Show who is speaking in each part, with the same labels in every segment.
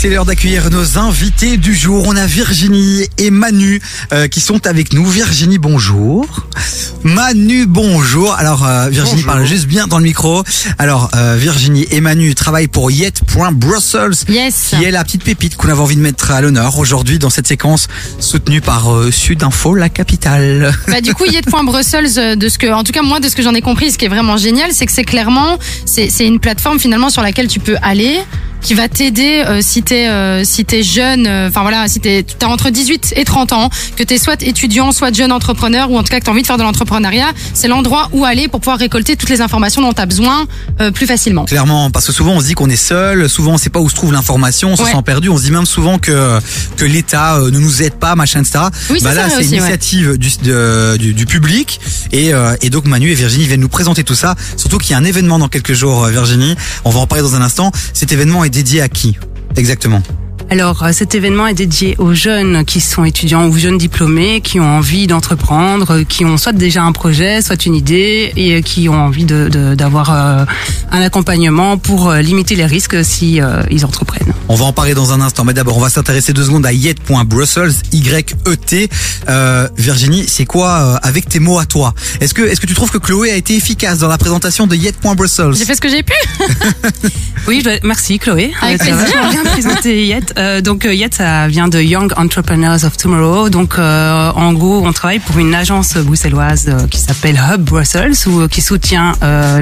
Speaker 1: c'est l'heure d'accueillir nos invités du jour. On a Virginie et Manu euh, qui sont avec nous. Virginie, bonjour. Manu, bonjour. Alors, euh, Virginie parle juste bien dans le micro. Alors, euh, Virginie et Manu travaillent pour Yet.Brussels,
Speaker 2: Yes.
Speaker 1: qui est la petite pépite qu'on avait envie de mettre à l'honneur aujourd'hui dans cette séquence soutenue par euh, Sudinfo, la capitale.
Speaker 2: Bah, du coup, Yet.Brussels, de ce que, en tout cas, moi, de ce que j'en ai compris, ce qui est vraiment génial, c'est que c'est clairement, c'est c'est une plateforme finalement sur laquelle tu peux aller qui va t'aider euh, si t'es euh, si t'es jeune euh, enfin voilà si t'es t'as entre 18 et 30 ans que t'es soit étudiant soit jeune entrepreneur ou en tout cas que t'as envie de faire de l'entrepreneuriat c'est l'endroit où aller pour pouvoir récolter toutes les informations dont t'as besoin euh, plus facilement
Speaker 1: Clairement, parce que souvent on se dit qu'on est seul, souvent on sait pas où se trouve l'information, on se
Speaker 2: Ouais.
Speaker 1: sent perdu, on se dit même souvent que que l'État euh, ne nous aide pas, machin, etc.
Speaker 2: Oui,
Speaker 1: bah
Speaker 2: c'est
Speaker 1: là, c'est une
Speaker 2: ouais.
Speaker 1: initiative du, de- du, du public et, euh, et donc Manu et Virginie viennent nous présenter tout ça. Surtout qu'il y a un événement dans quelques jours, Virginie. On va en parler dans un instant. Cet événement est dédié à qui Exactement?
Speaker 3: Alors, euh, cet événement est dédié aux jeunes qui sont étudiants ou jeunes diplômés, qui ont envie d'entreprendre, euh, qui ont soit déjà un projet, soit une idée, et euh, qui ont envie de- de- d'avoir euh, un accompagnement pour limiter les risques si euh, ils entreprennent.
Speaker 1: On va en parler dans un instant, mais d'abord on va s'intéresser deux secondes à yet.brussels, Y-E-T. Euh, Virginie, c'est quoi euh, avec tes mots à toi? Est-ce que est-ce que tu trouves que Chloé a été efficace dans la présentation de yet.brussels
Speaker 2: j'ai fait ce que j'ai pu
Speaker 3: Oui, je dois- merci Chloé.
Speaker 2: Avec plaisir.
Speaker 3: bien présenté Yet. Euh, donc euh, Yet, ça vient de Young Entrepreneurs of Tomorrow. Donc euh, en gros, on travaille pour une agence bruxelloise euh, qui s'appelle Hub Brussels, euh, qui soutient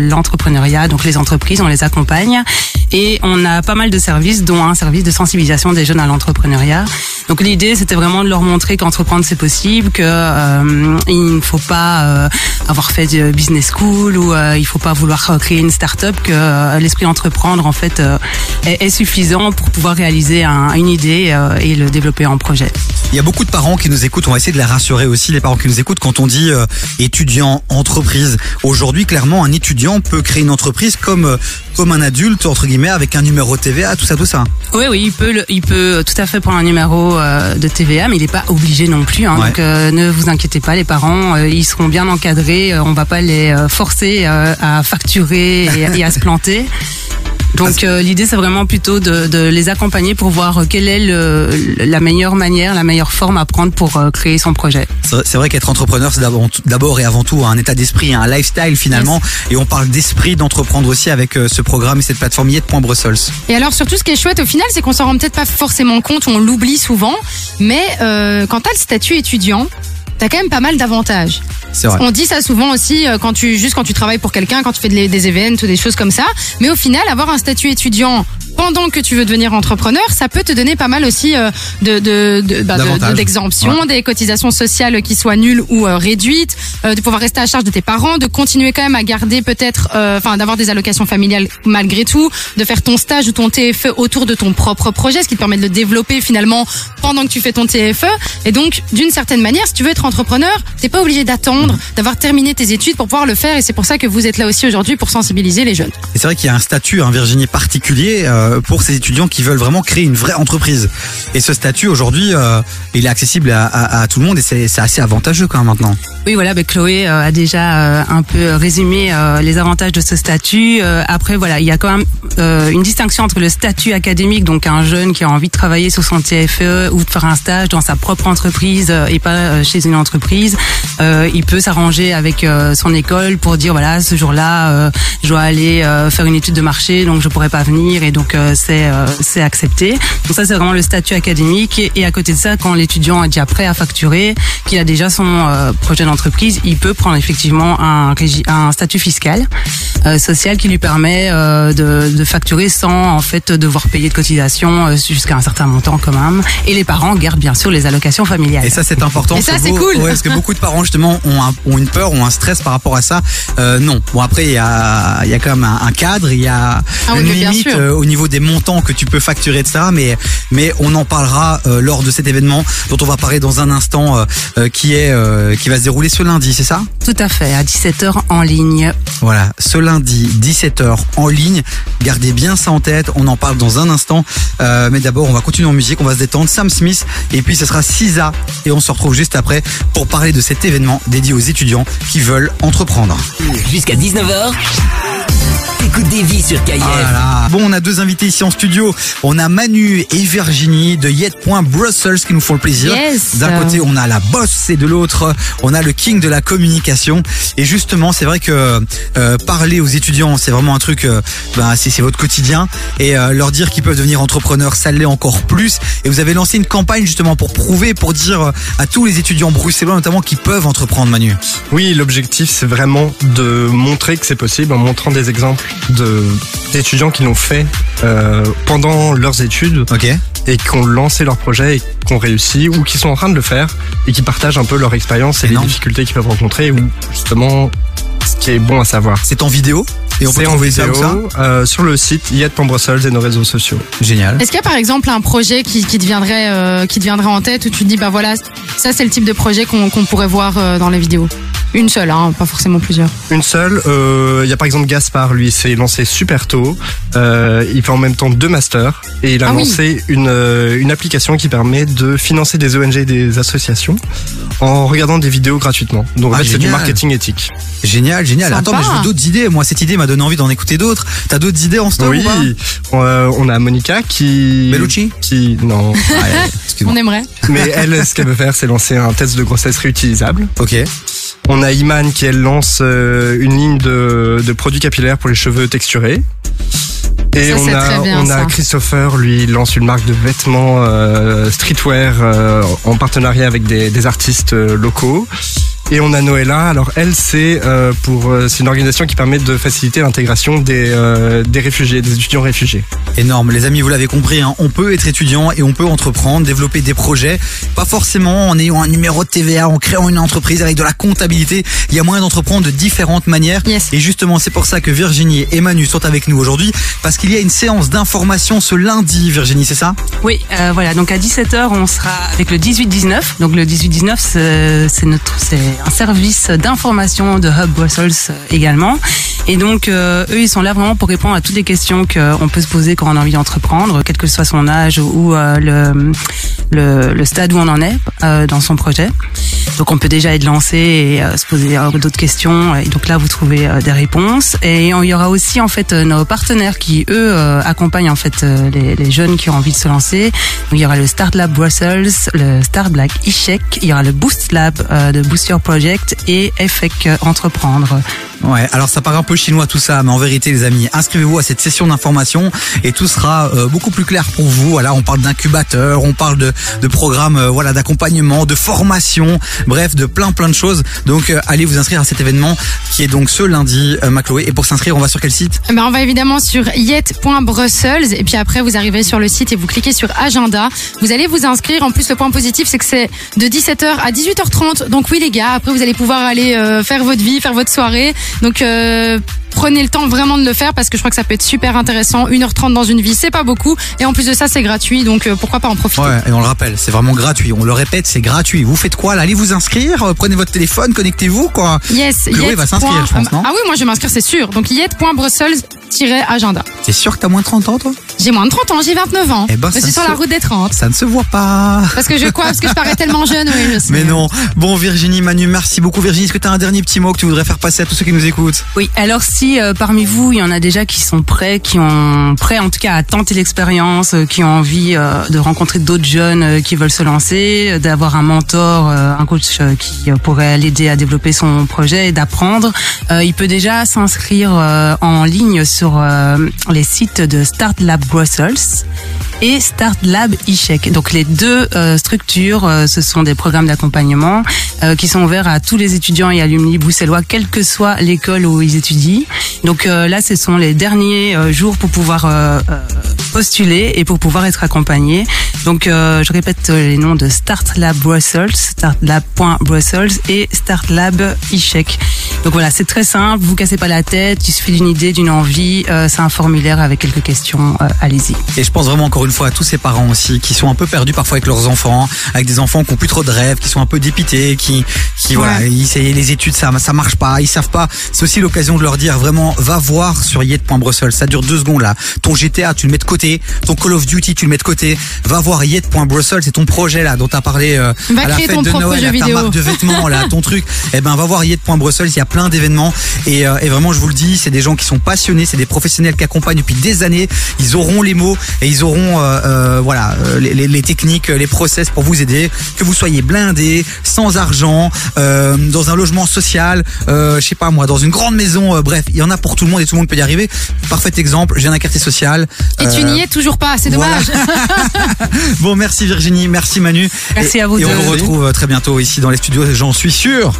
Speaker 3: l'entrepreneuriat, donc les entreprises, on les accompagne. Et on a pas mal de services, dont un service de sensibilisation des jeunes à l'entrepreneuriat. Donc l'idée, c'était vraiment de leur montrer qu'entreprendre c'est possible, que euh, il ne faut pas euh, avoir fait de business school ou euh, il faut pas vouloir créer une start-up, que euh, l'esprit entreprendre en fait euh, est, suffisant pour pouvoir réaliser un- une idée euh, et le développer en projet.
Speaker 1: Il y a beaucoup de parents qui nous écoutent. On va essayer de les rassurer aussi, les parents qui nous écoutent, quand on dit euh, étudiant, entreprise. Aujourd'hui, clairement, un étudiant peut créer une entreprise comme euh, comme un adulte entre guillemets avec un numéro TVA, tout ça, tout ça.
Speaker 3: Oui, oui, il peut, le- il peut tout à fait prendre un numéro euh, de TVA, mais il n'est pas obligé non plus. Hein,
Speaker 1: Ouais.
Speaker 3: Donc euh, ne vous inquiétez pas, les parents, euh, ils seront bien encadrés. euh, on va pas les euh, forcer euh, à facturer et, et à se planter. Donc euh, l'idée c'est vraiment plutôt de, de les accompagner pour voir euh, quelle est le, la meilleure manière, la meilleure forme à prendre pour euh, créer son projet.
Speaker 1: C'est vrai qu'être entrepreneur, c'est d'abord d'abord et avant tout un état d'esprit, un lifestyle finalement. Et on parle d'esprit d'entreprendre aussi avec euh, ce programme et cette plateforme yet.brussels.
Speaker 2: Et alors surtout ce qui est chouette au final c'est qu'on s'en rend peut-être pas forcément compte, on l'oublie souvent, mais euh, quand t'as le statut étudiant, t'as quand même pas mal d'avantages.
Speaker 1: C'est vrai.
Speaker 2: On dit ça souvent aussi euh, quand tu juste quand tu travailles pour quelqu'un, quand tu fais des, des events ou des choses comme ça. Mais au final, avoir un statut étudiant pendant que tu veux devenir entrepreneur, ça peut te donner pas mal aussi euh, de de de- bah, d'exemptions, des cotisations sociales qui soient nulles ou euh, réduites, euh, de pouvoir rester à charge de tes parents, de continuer quand même à garder peut-être, euh, enfin d'avoir des allocations familiales malgré tout, de faire ton stage ou ton TFE autour de ton propre projet, ce qui te permet de le développer finalement pendant que tu fais ton TFE. Et donc, d'une certaine manière, si tu veux être entrepreneur, t'es pas obligé d'attendre d'avoir terminé tes études pour pouvoir le faire. Et c'est pour ça que vous êtes là aussi aujourd'hui pour sensibiliser les jeunes.
Speaker 1: Et c'est vrai qu'il y a un statut, un Virginie particulier euh, pour ces étudiants qui veulent vraiment créer une vraie entreprise. Et ce statut aujourd'hui, euh, il est accessible à, tout le monde et c'est assez avantageux quand même maintenant.
Speaker 3: Oui, voilà, ben Chloé euh, a déjà euh, un peu résumé euh, les avantages de ce statut. Euh, après, voilà, il y a quand même euh, une distinction entre le statut académique, donc un jeune qui a envie de travailler sur son TFE ou de faire un stage dans sa propre entreprise euh, et pas euh, chez une entreprise. Euh, il peut s'arranger avec euh, son école pour dire voilà, ce jour-là, euh, je dois aller euh, faire une étude de marché, donc je pourrais pas venir et donc euh, c'est euh, c'est accepté. Donc ça, c'est vraiment le statut académique et, et à côté de ça, quand l'étudiant est déjà prêt à facturer, qu'il a déjà son euh, projet d'entreprise, il peut prendre effectivement un, statut fiscal, euh, social qui lui permet euh, de, de facturer sans en fait devoir payer de cotisations euh, jusqu'à un certain montant quand même. Et les parents gardent bien sûr les allocations familiales.
Speaker 1: Et ça, c'est important.
Speaker 2: Et ça, c'est cool.
Speaker 1: Ouais, parce que beaucoup de parents, justement, ont, un- ont une peur, ont un stress par rapport à ça. Euh, non. Bon, après, il y a, il y a quand même un, un cadre, il y a
Speaker 2: Ah
Speaker 1: une limite euh, au niveau des montants que tu peux facturer, etc. Mais, mais on en parlera euh, lors de cet événement dont on va parler dans un instant, euh, euh, qui est, euh, qui va se dérouler ce lundi, c'est ça?
Speaker 3: Tout à fait, à 17h en ligne.
Speaker 1: Voilà, ce lundi, 17h en ligne. Gardez bien ça en tête, on en parle dans un instant. Euh, mais d'abord, on va continuer en musique, on va se détendre. Sam Smith, et puis ce sera Sisa. Et on se retrouve juste après pour parler de cet événement dédié aux étudiants qui veulent entreprendre.
Speaker 4: Jusqu'à 19h, Écoute des vies sur.
Speaker 1: Voilà. Bon, on a deux invités ici en studio. On a Manu et Virginie de Yet.Brussels qui nous font le plaisir.
Speaker 2: Yes.
Speaker 1: D'un côté, on a la boss et de l'autre, on a le king de la communication. Et justement, c'est vrai que euh, parler aux étudiants, c'est vraiment un truc, euh, ben, c'est votre quotidien. Et euh, leur dire qu'ils peuvent devenir entrepreneurs, ça l'est encore plus. Et vous avez lancé une campagne justement pour prouver, pour dire euh, à tous les étudiants bruxellois notamment qu'ils peuvent entreprendre, Manu.
Speaker 5: Oui, l'objectif c'est vraiment de montrer que c'est possible en montrant des exemples d'étudiants qui l'ont fait euh, pendant leurs études et qui ont lancé leur projet et qui ont réussi ou qui sont en train de le faire et qui partagent un peu leur expérience et
Speaker 1: Énorme.
Speaker 5: les difficultés qu'ils peuvent rencontrer ou justement ce qui est bon à savoir.
Speaker 1: C'est en vidéo. Et on peut
Speaker 5: C'est en
Speaker 1: ça
Speaker 5: vidéo
Speaker 1: ça
Speaker 5: euh, sur le site Yet Brussels et nos réseaux sociaux.
Speaker 1: Génial.
Speaker 2: Est-ce qu'il y a par exemple un projet qui, qui, deviendrait, euh, qui deviendrait en tête où tu te dis, bah voilà, ça c'est le type de projet qu'on qu'on pourrait voir euh, dans les vidéos? Une seule, hein, pas forcément plusieurs.
Speaker 5: Une seule, euh, il y a par exemple Gaspard, lui s'est lancé super tôt. Euh, il fait en même temps deux masters et il a
Speaker 2: Ah oui.
Speaker 5: lancé une, euh, une application qui permet de financer des ONG et des associations en regardant des vidéos gratuitement. Donc en
Speaker 1: Ah,
Speaker 5: fait, c'est du marketing éthique.
Speaker 1: Génial, génial.
Speaker 2: Sympa.
Speaker 1: Attends, mais je veux d'autres idées. Moi, cette idée m'a donné envie d'en écouter d'autres. T'as d'autres idées en stock
Speaker 5: oui,
Speaker 1: ou pas
Speaker 5: euh, on a Monica qui...
Speaker 1: Bellucci
Speaker 5: Qui... Non.
Speaker 1: Excuse-moi.
Speaker 2: On aimerait.
Speaker 5: Mais elle, ce qu'elle veut faire, c'est lancer un test de grossesse réutilisable.
Speaker 1: Ok.
Speaker 5: On a Iman qui, elle, lance euh, une ligne de, de produits capillaires pour les cheveux texturés. Et
Speaker 2: Ça,
Speaker 5: on a,
Speaker 2: très bien,
Speaker 5: on
Speaker 2: ça.
Speaker 5: a Christopher, lui, il lance une marque de vêtements euh, streetwear euh, en partenariat avec des, des artistes euh, locaux. Et on a Noëlla. Alors elle, c'est euh, pour euh, c'est une organisation qui permet de faciliter l'intégration des euh, des réfugiés, des étudiants réfugiés.
Speaker 1: Énorme. Les amis, vous l'avez compris, hein, on peut être étudiant et on peut entreprendre, développer des projets. Pas forcément en ayant un numéro de TVA, en créant une entreprise avec de la comptabilité. Il y a moyen d'entreprendre de différentes manières.
Speaker 2: Yes.
Speaker 1: Et justement, c'est pour ça que Virginie et Manu sont avec nous aujourd'hui. Parce qu'il y a une séance d'information ce lundi, Virginie, c'est ça?
Speaker 3: Oui, euh, voilà. Donc à 17h, on sera avec le 18-19. Donc le 18-19, c'est c'est notre, c'est un service d'information de Hub Brussels euh, également. Et donc euh, eux, ils sont là vraiment pour répondre à toutes les questions qu'on peut se poser quand on a envie d'entreprendre, quel que soit son âge ou euh, le, le le stade où on en est euh, dans son projet. Donc on peut déjà être lancé et euh, se poser euh, d'autres questions. Et donc là, vous trouvez euh, des réponses. Et il y aura aussi en fait euh, nos partenaires qui eux accompagnent en fait les, les jeunes qui ont envie de se lancer. Il y aura le Start Lab Brussels, le Start Black Ishek, il y aura le Boost Lab de Boost Your Project et euh, Entreprendre.
Speaker 1: Ouais, alors ça paraît un peu chinois tout ça, mais en vérité les amis, inscrivez-vous à cette session d'information et tout sera euh, beaucoup plus clair pour vous. Voilà, on parle d'incubateur, on parle de, de programmes euh, voilà, d'accompagnement, de formation, bref, de plein plein de choses. Donc euh, allez vous inscrire à cet événement qui est donc ce lundi, euh. Et pour s'inscrire, on va sur quel site?
Speaker 2: Eh ben, on va évidemment sur yet.brussels et puis après vous arrivez sur le site et vous cliquez sur agenda. Vous allez vous inscrire. En plus le point positif c'est que c'est de 17h à 18h30. Donc oui les gars, après vous allez pouvoir aller euh, faire votre vie, faire votre soirée. Donc euh, prenez le temps vraiment de le faire parce que je crois que ça peut être super intéressant. 1h30 dans une vie, c'est pas beaucoup et en plus de ça c'est gratuit donc euh, pourquoi pas en profiter.
Speaker 1: Ouais, et on le rappelle, c'est vraiment gratuit. On le répète, c'est gratuit. Vous faites quoi là? Allez vous inscrire, euh, prenez votre téléphone, connectez-vous quoi.
Speaker 2: Yes,
Speaker 1: Chloé va s'inscrire, je pense, non?
Speaker 2: Ah oui, moi je vais m'inscrire, c'est sûr. Donc yet.brussels-agenda.
Speaker 1: T'es sûr que t'as moins de 30 ans toi?
Speaker 2: J'ai moins de 30 ans, j'ai 29 ans.
Speaker 1: Eh ben,
Speaker 2: je suis sur
Speaker 1: se-
Speaker 2: la route des 30.
Speaker 1: Ça ne se voit pas.
Speaker 2: Parce que je quoi Parce que je parais tellement jeune, oui, je sais.
Speaker 1: Mais non. Bon Virginie, Manu, merci beaucoup Virginie. Est-ce que t'as un dernier petit mot que tu voudrais faire passer à tous ceux qui nous écoutent?
Speaker 3: Oui, alors si euh, parmi vous, il y en a déjà qui sont prêts, qui ont prêts en tout cas à tenter l'expérience, euh, qui ont envie euh, de rencontrer d'autres jeunes euh, qui veulent se lancer, euh, d'avoir un mentor, euh, un coach euh, qui euh, pourrait l'aider à développer son projet et d'apprendre, euh, il peut déjà s'inscrire euh, en ligne sur euh, les sites de Start Lab Brussels et Start Lab. Donc les deux euh, structures, euh, ce sont des programmes d'accompagnement euh, qui sont ouverts à tous les étudiants et alumni bruxellois, quelle que soit l'école où ils étudient. Donc euh, là, ce sont les derniers euh, jours pour pouvoir euh, postuler et pour pouvoir être accompagnés. Donc je répète les noms de Start Lab Brussels, startlab.brussels et Start Lab. Donc voilà, c'est très simple, vous cassez pas la tête, il suffit d'une idée, d'une envie, c'est un formulaire avec quelques questions, allez-y.
Speaker 1: Et je pense vraiment encore une fois à tous ces parents aussi qui sont un peu perdus parfois avec leurs enfants, avec des enfants qui ont plus trop de rêves, qui sont un peu dépités, qui, qui voilà, ils, les études ça, ça marche pas, ils savent pas. C'est aussi l'occasion de leur dire vraiment, va voir sur yet.brussels. Ça dure deux secondes là. Ton GTA, tu le mets de côté. Ton Call of Duty, tu le mets de côté. Va voir yet.brussels. C'est ton projet là dont t'as parlé euh,
Speaker 2: Va
Speaker 1: à la fête de Noël, ta
Speaker 2: vidéo.
Speaker 1: marque de vêtements là, ton truc. Eh ben, va voir yet.brussels. Il y a plein d'événements et, euh, et vraiment je vous le dis, c'est des gens qui sont passionnés, c'est des professionnels qui accompagnent depuis des années. Ils auront les mots et ils auront euh, euh, voilà euh, les, les- les techniques, les process pour vous aider. Que vous soyez blindé, sans argent, euh, dans un logement social, je sais pas moi, dans une grande maison. bref, il y en a pour tout le monde et tout le monde peut y arriver. Parfait exemple. Je viens d'un quartier social.
Speaker 2: Et tu n'y es toujours pas, c'est
Speaker 1: voilà.
Speaker 2: dommage.
Speaker 1: Bon, merci Virginie, merci Manu.
Speaker 3: Merci
Speaker 1: Et-
Speaker 3: à vous
Speaker 1: Et on vous retrouve très bientôt ici dans les studios, j'en suis sûr.